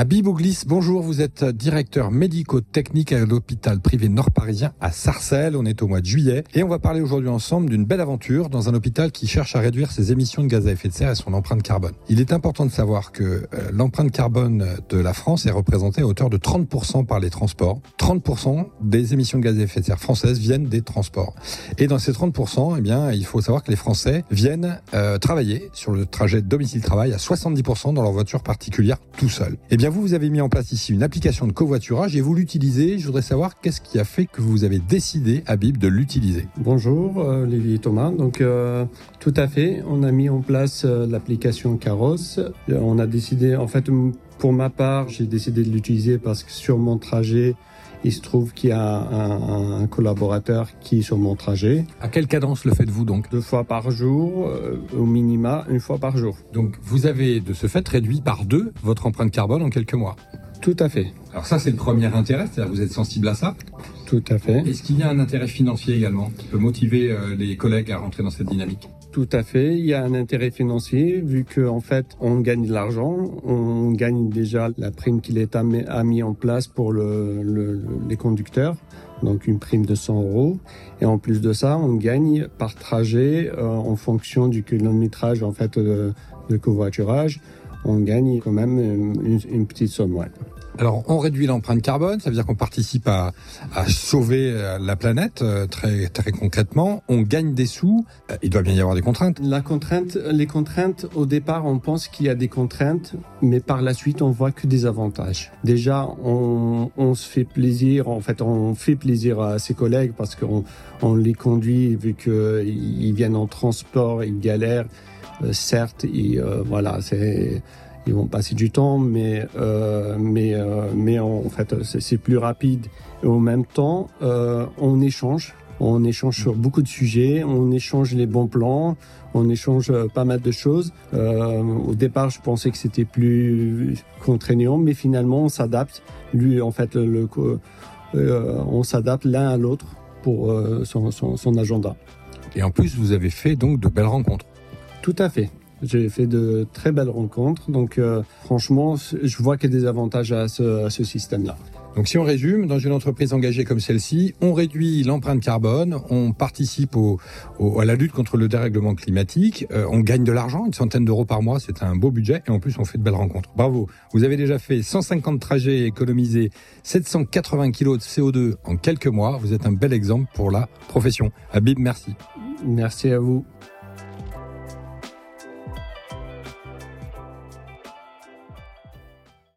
Habib Ouglis, bonjour, vous êtes directeur médico-technique à l'hôpital privé nord-parisien à Sarcelles. On est au mois de juillet et on va parler aujourd'hui ensemble d'une belle aventure dans un hôpital qui cherche à réduire ses émissions de gaz à effet de serre et son empreinte carbone. Il est important de savoir que euh, l'empreinte carbone de la France est représentée à hauteur de 30% par les transports. 30% des émissions de gaz à effet de serre françaises viennent des transports. Et dans ces 30%, eh bien, il faut savoir que les Français viennent euh, travailler sur le trajet domicile-travail à 70% dans leur voiture particulière tout seul. Eh bien, vous, vous avez mis en place ici une application de covoiturage et vous l'utilisez. Je voudrais savoir qu'est-ce qui a fait que vous avez décidé, Habib, de l'utiliser. Bonjour, euh, et Thomas. Donc, euh, tout à fait, on a mis en place euh, l'application Caros. Euh, on a décidé, en fait, pour ma part, j'ai décidé de l'utiliser parce que sur mon trajet, il se trouve qu'il y a un, un, collaborateur qui est sur mon trajet. À quelle cadence le faites-vous donc? Deux fois par jour, euh, au minima, une fois par jour. Donc vous avez de ce fait réduit par deux votre empreinte carbone en quelques mois Tout à fait. Alors ça c'est le premier intérêt, c'est-à-dire vous êtes sensible à ça Tout à fait. Est-ce qu'il y a un intérêt financier également qui peut motiver euh, les collègues à rentrer dans cette dynamique? Tout à fait. Il y a un intérêt financier vu que en fait on gagne de l'argent, on gagne déjà la prime qu'il l'État a mis en place pour le, le, les conducteurs, donc une prime de 100 euros. Et en plus de ça, on gagne par trajet euh, en fonction du kilométrage en fait de, de covoiturage. On gagne quand même une, une petite somme. Alors, on réduit l'empreinte carbone, ça veut dire qu'on participe à, à, sauver euh, la planète euh, très très concrètement. On gagne des sous. Euh, il doit bien y avoir des contraintes. La contrainte, les contraintes, au départ, on pense qu'il y a des contraintes, mais par la suite, on voit que des avantages. Déjà, on, on se fait plaisir. En fait, on fait plaisir à ses collègues parce qu'on on les conduit vu qu'ils viennent en transport, ils galèrent. Certes, et, euh, voilà, c'est ils vont passer du temps, mais euh, mais euh, mais en fait c'est plus rapide. Et en même temps, euh, on échange, on échange sur beaucoup de sujets, on échange les bons plans, on échange pas mal de choses. Au départ, je pensais que c'était plus contraignant, mais finalement on s'adapte. Lui, en fait, le, le on s'adapte l'un à l'autre pour son, son, son agenda. Et en plus, vous avez fait donc de belles rencontres. Tout à fait. J'ai fait de très belles rencontres, donc euh, franchement, je vois qu'il y a des avantages à ce, à ce système-là. Donc si on résume, dans une entreprise engagée comme celle-ci, on réduit l'empreinte carbone, on participe au, au, à la lutte contre le dérèglement climatique, euh, on gagne de l'argent, une centaine d'euros par mois, c'est un beau budget, et en plus on fait de belles rencontres. Bravo, vous avez déjà fait 150 trajets et économisé 780 kg de CO2 en quelques mois, vous êtes un bel exemple pour la profession. Habib, merci. Merci à vous.